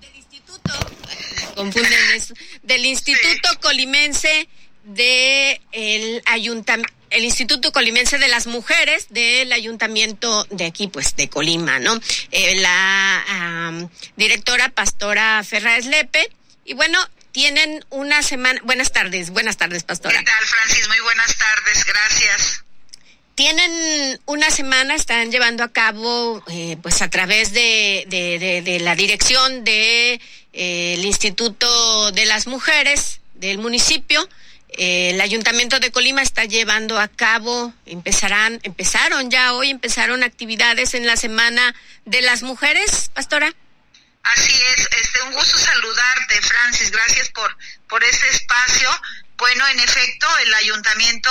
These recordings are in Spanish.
del instituto, confunden eso, del Instituto Colimense de el ayuntamiento el Instituto Colimense de las Mujeres del Ayuntamiento de aquí, pues de Colima, ¿no? Eh, la directora Pastora Ferraz Lepe. Y bueno, tienen una semana. Buenas tardes, buenas tardes, Pastora. ¿Qué tal, Francis? Muy buenas tardes, gracias. Tienen una semana, están llevando a cabo, eh, pues a través de, la dirección del de, eh, Instituto de las Mujeres del municipio, eh, el Ayuntamiento de Colima está llevando a cabo, empezarán, empezaron ya hoy, empezaron actividades en la Semana de las Mujeres, Pastora. Así es, este, un gusto saludarte, Francis, gracias por, por este espacio. Bueno, en efecto, el Ayuntamiento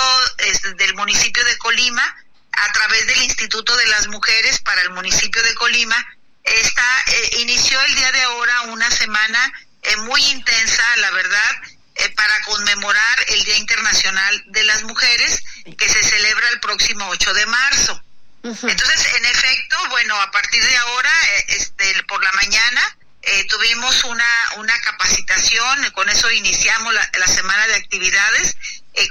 del municipio de Colima, a través del Instituto de las Mujeres para el municipio de Colima, está, eh, inició el día de ahora una semana eh, muy intensa, la verdad, eh, para conmemorar el Día Internacional de las Mujeres que se celebra el próximo 8 de marzo. Entonces, en efecto, bueno, a partir de ahora, eh, este, por la mañana, eh, tuvimos una, una capacitación, con eso iniciamos la, semana de actividades,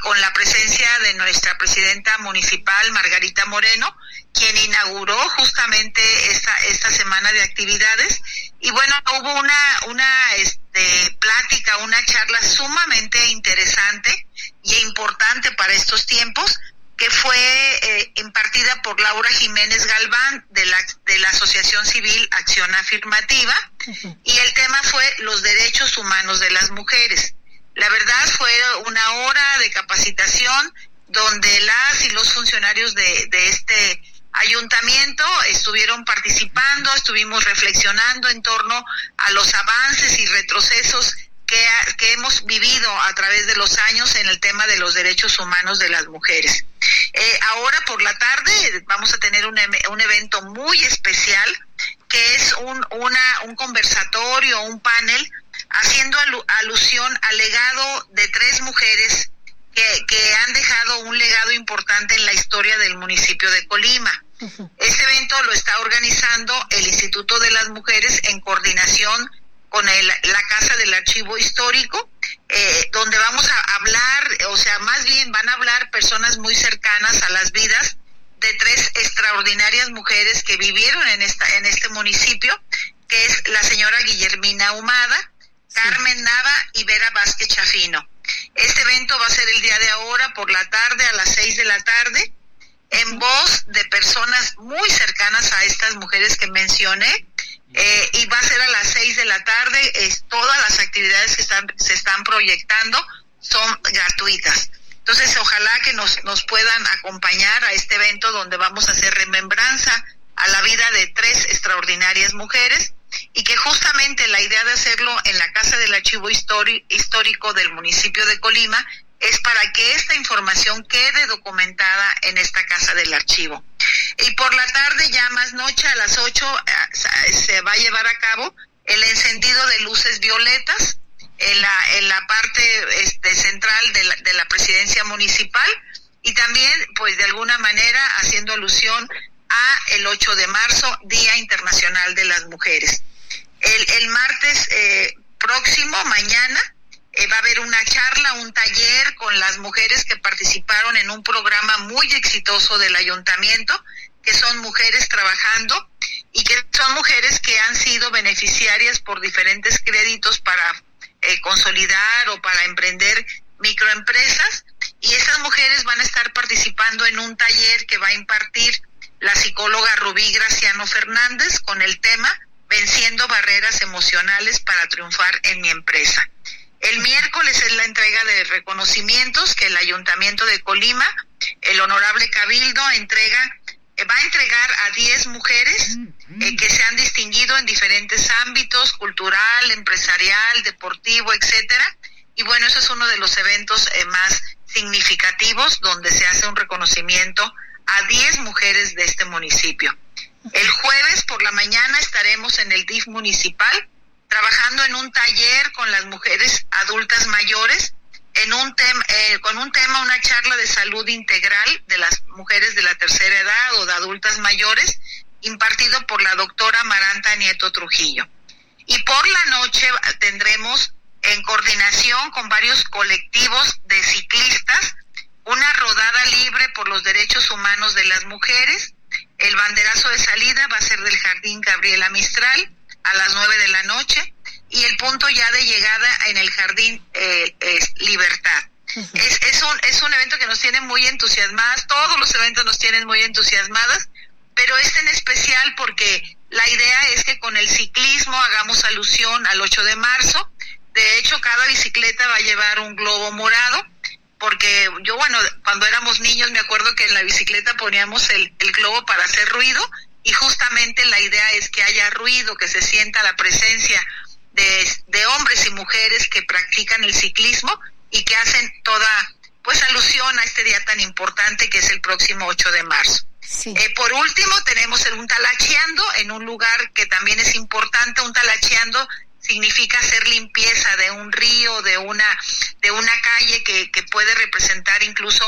con la presencia de nuestra presidenta municipal, Margarita Moreno, quien inauguró justamente esta, esta semana de actividades. Y bueno, hubo una, una este, plática, una charla sumamente interesante y importante para estos tiempos, que fue eh, impartida por Laura Jiménez Galván de la, de la Asociación Civil Acción Afirmativa. Y el tema fue los derechos humanos de las mujeres. La verdad fue una hora de capacitación donde las y los funcionarios de, de este ayuntamiento estuvieron participando, estuvimos reflexionando en torno a los avances y retrocesos que, que, hemos vivido a través de los años en el tema de los derechos humanos de las mujeres. Eh, ahora por la tarde vamos a tener un, un evento muy especial que es un, una, un conversatorio, un panel, haciendo alusión al legado de tres mujeres que, que han dejado un legado importante en la historia del municipio de Colima. Este evento lo está organizando el Instituto de las Mujeres en coordinación con el, la Casa del Archivo Histórico, eh, donde vamos a hablar, o sea, más bien van a hablar personas muy cercanas a las vidas de tres extraordinarias mujeres que vivieron en esta en este municipio, que es la señora Guillermina Humada, Carmen Nava y Vera Vázquez Chafino. Este evento va a ser el día de ahora por la tarde a las seis de la tarde en voz de personas muy cercanas a estas mujeres que mencioné. Eh, y va a ser a las seis de la tarde. Todas las actividades que están, se están proyectando son gratuitas. Entonces, ojalá que nos, nos puedan acompañar a este evento donde vamos a hacer remembranza a la vida de tres extraordinarias mujeres y que justamente la idea de hacerlo en la Casa del Archivo Histórico del municipio de Colima es para que esta información quede documentada en esta casa del archivo. Y por la tarde, ya más noche, a las 8, eh, se va a llevar a cabo el encendido de luces violetas en la, en la parte este, central de la, de la presidencia municipal y también, pues de alguna manera, haciendo alusión a el 8 de marzo, Día Internacional de las Mujeres. El, el martes eh, próximo, mañana, eh, va a haber una charla, un taller con las mujeres que participaron en un programa muy exitoso del ayuntamiento, que son mujeres trabajando y que son mujeres que han sido beneficiarias por diferentes créditos para eh, consolidar o para emprender microempresas. Y esas mujeres van a estar participando en un taller que va a impartir la psicóloga Rubí Graciano Fernández con el tema Venciendo barreras emocionales para triunfar en mi empresa. El miércoles es la entrega de reconocimientos que el Ayuntamiento de Colima, el Honorable Cabildo, entrega, va a entregar a 10 mujeres eh, que se han distinguido en diferentes ámbitos, cultural, empresarial, deportivo, etcétera. Y bueno, eso es uno de los eventos eh, más significativos donde se hace un reconocimiento a 10 mujeres de este municipio. El jueves por la mañana estaremos en el DIF municipal trabajando en un taller con las mujeres adultas mayores, en un tema, eh, con un tema, una charla de salud integral de las mujeres de la tercera edad o de adultas mayores, impartido por la doctora Maranta Nieto Trujillo. Y por la noche tendremos en coordinación con varios colectivos de ciclistas una rodada libre por los derechos humanos de las mujeres. El banderazo de salida va a ser del Jardín Gabriela Mistral a las nueve de la noche y el punto ya de llegada en el Jardín eh, es Libertad. Es, es, un, es un evento que nos tiene muy entusiasmadas, todos los eventos nos tienen muy entusiasmadas, pero este en especial porque la idea es que con el ciclismo hagamos alusión al 8 de marzo. De hecho, cada bicicleta va a llevar un globo morado, porque yo, bueno, cuando éramos niños me acuerdo que en la bicicleta poníamos el, el globo para hacer ruido y justamente la idea es que haya ruido, que se sienta la presencia de, de hombres y mujeres que practican el ciclismo y que hacen toda pues alusión a este día tan importante que es el próximo 8 de marzo. Eh, por último, tenemos el un talacheando en un lugar que también es importante. Un talacheando significa hacer limpieza de un río, de una, de una calle que, que puede representar incluso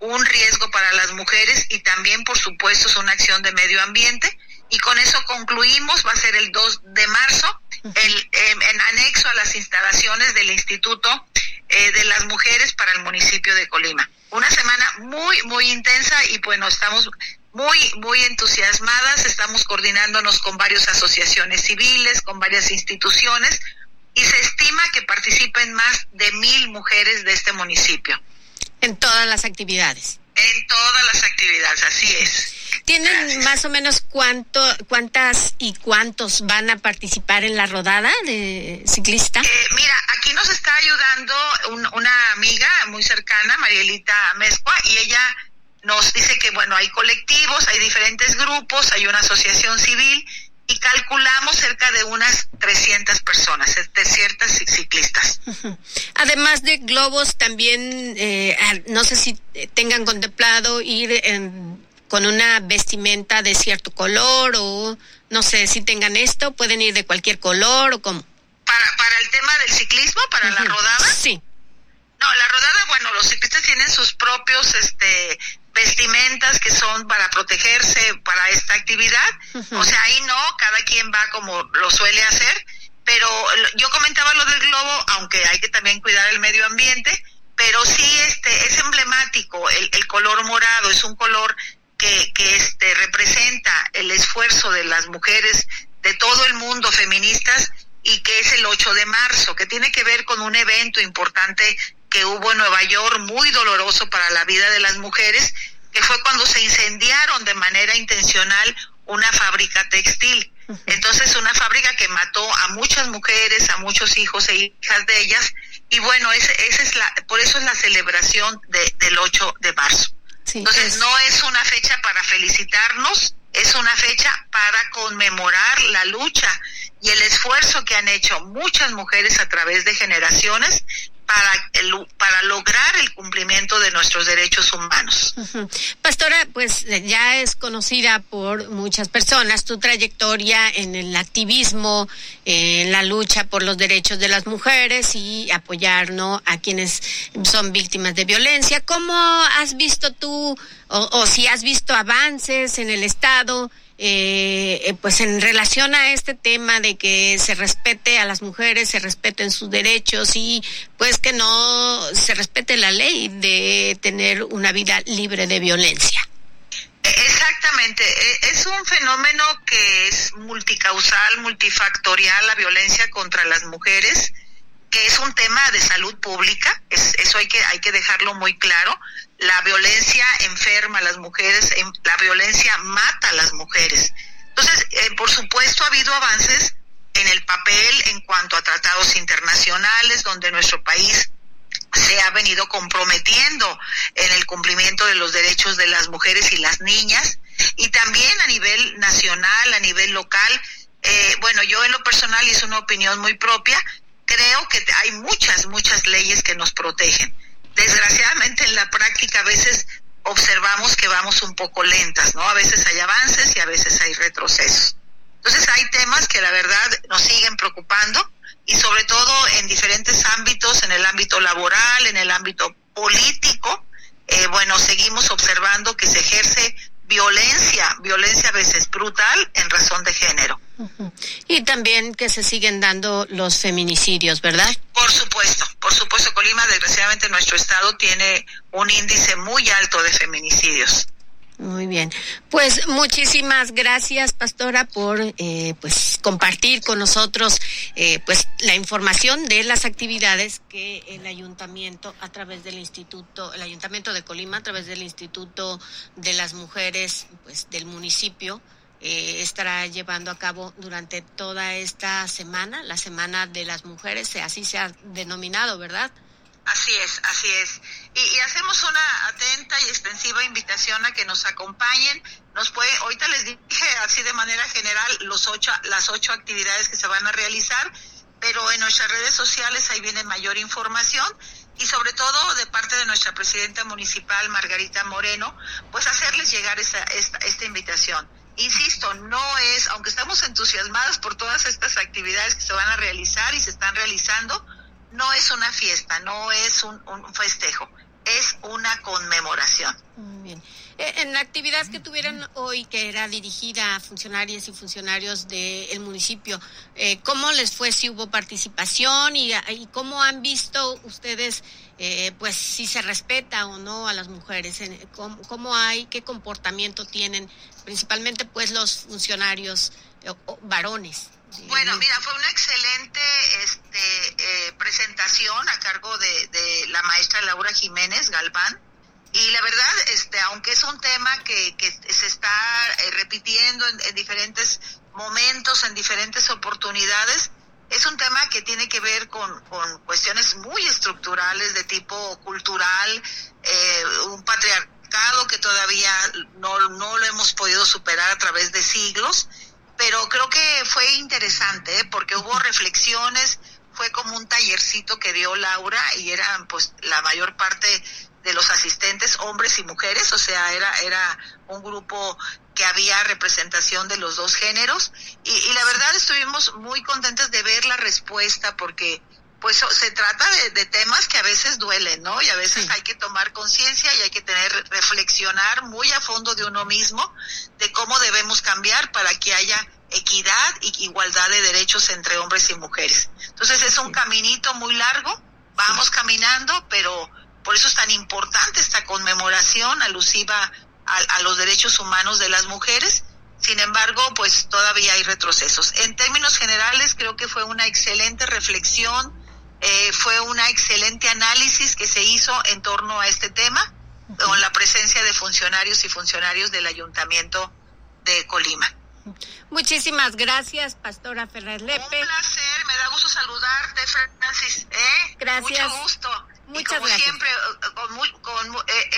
un riesgo para las mujeres y también, por supuesto, es una acción de medio ambiente. Y con eso concluimos, va a ser el 2 de marzo, el, em, en anexo a las instalaciones del Instituto eh, de las Mujeres para el municipio de Colima. Una semana muy, muy intensa y bueno, estamos muy, muy entusiasmadas, estamos coordinándonos con varias asociaciones civiles, con varias instituciones y se estima que participen más de mil mujeres de este municipio. En todas las actividades. En todas las actividades, así es. ¿Tienen más o menos cuánto, cuántas y cuántos van a participar en la rodada de ciclista? Eh, mira, aquí nos está ayudando una amiga muy cercana, Marielita Mezcua, y ella nos dice que, bueno, hay colectivos, hay diferentes grupos, hay una asociación civil y calculamos cerca de unas 300 personas, de ciertas ciclistas. Además de globos, también, eh, no sé si tengan contemplado ir con una vestimenta de cierto color o no sé si tengan esto, pueden ir de cualquier color o cómo. Para, para el tema del ciclismo, para la rodada. Sí. No, la rodada, bueno, los ciclistas tienen sus propios este vestimentas que son para protegerse para esta actividad. O sea, ahí no, cada quien va como lo suele hacer, pero yo comentaba lo del globo, aunque hay que también cuidar el medio ambiente, pero sí este es emblemático el, el color morado, es un color que, que este representa el esfuerzo de las mujeres de todo el mundo feministas y que es el 8 de marzo, que tiene que ver con un evento importante que hubo en Nueva York, muy doloroso para la vida de las mujeres, que fue cuando se incendiaron de manera intencional una fábrica textil. Entonces, una fábrica que mató a muchas mujeres, a muchos hijos e hijas de ellas, y bueno, ese, ese es la, por eso es la celebración de, del 8 de marzo. Entonces, no es una fecha para felicitarnos, es una fecha para conmemorar la lucha y el esfuerzo que han hecho muchas mujeres a través de generaciones para, el, para lograr el cumplimiento de nuestros derechos humanos. Pastora, pues ya es conocida por muchas personas tu trayectoria en el activismo, en la lucha por los derechos de las mujeres y apoyar a quienes son víctimas de violencia. ¿Cómo has visto tú o, o si has visto avances en el Estado? Eh, eh, pues en relación a este tema de que se respete a las mujeres, se respeten sus derechos y pues que no se respete la ley de tener una vida libre de violencia. Exactamente, e, es un fenómeno que es multicausal, multifactorial, la violencia contra las mujeres, que es un tema de salud pública, es, eso hay que, hay que dejarlo muy claro la violencia enferma a las mujeres, em, la violencia mata a las mujeres. Entonces, eh, por supuesto, ha habido avances en el papel en cuanto a tratados internacionales, donde nuestro país se ha venido comprometiendo en el cumplimiento de los derechos de las mujeres y las niñas, y también a nivel nacional, a nivel local. Eh, bueno, yo en lo personal, es una opinión muy propia, creo que hay muchas, muchas leyes que nos protegen desgraciadamente en la práctica a veces observamos que vamos un poco lentas, ¿no? A veces hay avances y a veces hay retrocesos. Entonces hay temas que la verdad nos siguen preocupando y sobre todo en diferentes ámbitos, en el ámbito laboral, en el ámbito político, eh, bueno, seguimos observando que se ejerce violencia, violencia a veces brutal en razón de género. Y también que se siguen dando los feminicidios, ¿verdad? Por supuesto, por supuesto, Colima, desgraciadamente nuestro estado tiene un índice muy alto de feminicidios. Muy bien, pues muchísimas gracias, pastora, por eh, pues compartir con nosotros eh, pues la información de las actividades que el ayuntamiento a través del instituto, el ayuntamiento de Colima a través del instituto de las mujeres pues del municipio eh, estará llevando a cabo durante toda esta semana, la semana de las mujeres, así se ha denominado, ¿verdad? Así es, así es. Y, hacemos una atenta y extensiva invitación a que nos acompañen. Nos puede, ahorita les dije así de manera general los ocho, las ocho actividades que se van a realizar, pero en nuestras redes sociales ahí viene mayor información y sobre todo de parte de nuestra presidenta municipal Margarita Moreno, pues hacerles llegar esta, esta invitación. Insisto, no es, aunque estamos entusiasmados por todas estas actividades que se van a realizar y se están realizando, no es una fiesta, no es un, festejo, es una conmemoración. Bien. Eh, en la actividad que tuvieron hoy, que era dirigida a funcionarias y funcionarios del municipio, eh, ¿cómo les fue si hubo participación y, cómo han visto ustedes, eh, pues, si se respeta o no a las mujeres? ¿Cómo, cómo hay, qué comportamiento tienen, principalmente, pues, los funcionarios varones? Bueno, mira, fue una excelente este, eh, presentación a cargo de, la maestra Laura Jiménez Galván. Y la verdad, este, aunque es un tema que, que se está eh, repitiendo en, diferentes momentos, en diferentes oportunidades, es un tema que tiene que ver con, con cuestiones muy estructurales de tipo cultural, eh, un patriarcado que todavía no, no lo hemos podido superar a través de siglos pero creo que fue interesante ¿eh? porque hubo reflexiones, fue como un tallercito que dio Laura y eran pues la mayor parte de los asistentes hombres y mujeres, o sea, era era un grupo que había representación de los dos géneros y, y la verdad estuvimos muy contentos de ver la respuesta porque pues se trata de, temas que a veces duelen, ¿no? Y a veces hay que tomar conciencia y hay que tener, reflexionar muy a fondo de uno mismo de cómo debemos cambiar para que haya equidad y igualdad de derechos entre hombres y mujeres. Entonces es un caminito muy largo, vamos caminando, pero por eso es tan importante esta conmemoración alusiva a, a los derechos humanos de las mujeres. Sin embargo, pues todavía hay retrocesos. En términos generales, creo que fue una excelente reflexión, eh, fue una excelente análisis que se hizo en torno a este tema, con la presencia de funcionarios y funcionarios del Ayuntamiento de Colima. Muchísimas gracias, Pastora Ferrer Lepe. Un placer, me da gusto saludarte, Francis. ¿eh? Gracias. Mucho gusto. Muchas como siempre, con, eh,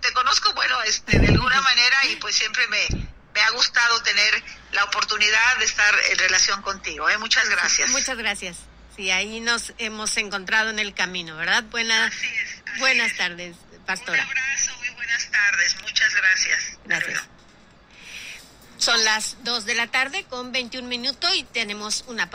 te conozco, bueno, este, de alguna manera y pues siempre me, me ha gustado tener la oportunidad de estar en relación contigo. ¿eh? Muchas gracias. Muchas gracias. Sí, ahí nos hemos encontrado en el camino, ¿verdad? Buenas, buenas tardes, pastora. Un abrazo, muy buenas tardes. Muchas gracias. Gracias. Son las 2 de la tarde con 21 minutos y tenemos una pausa.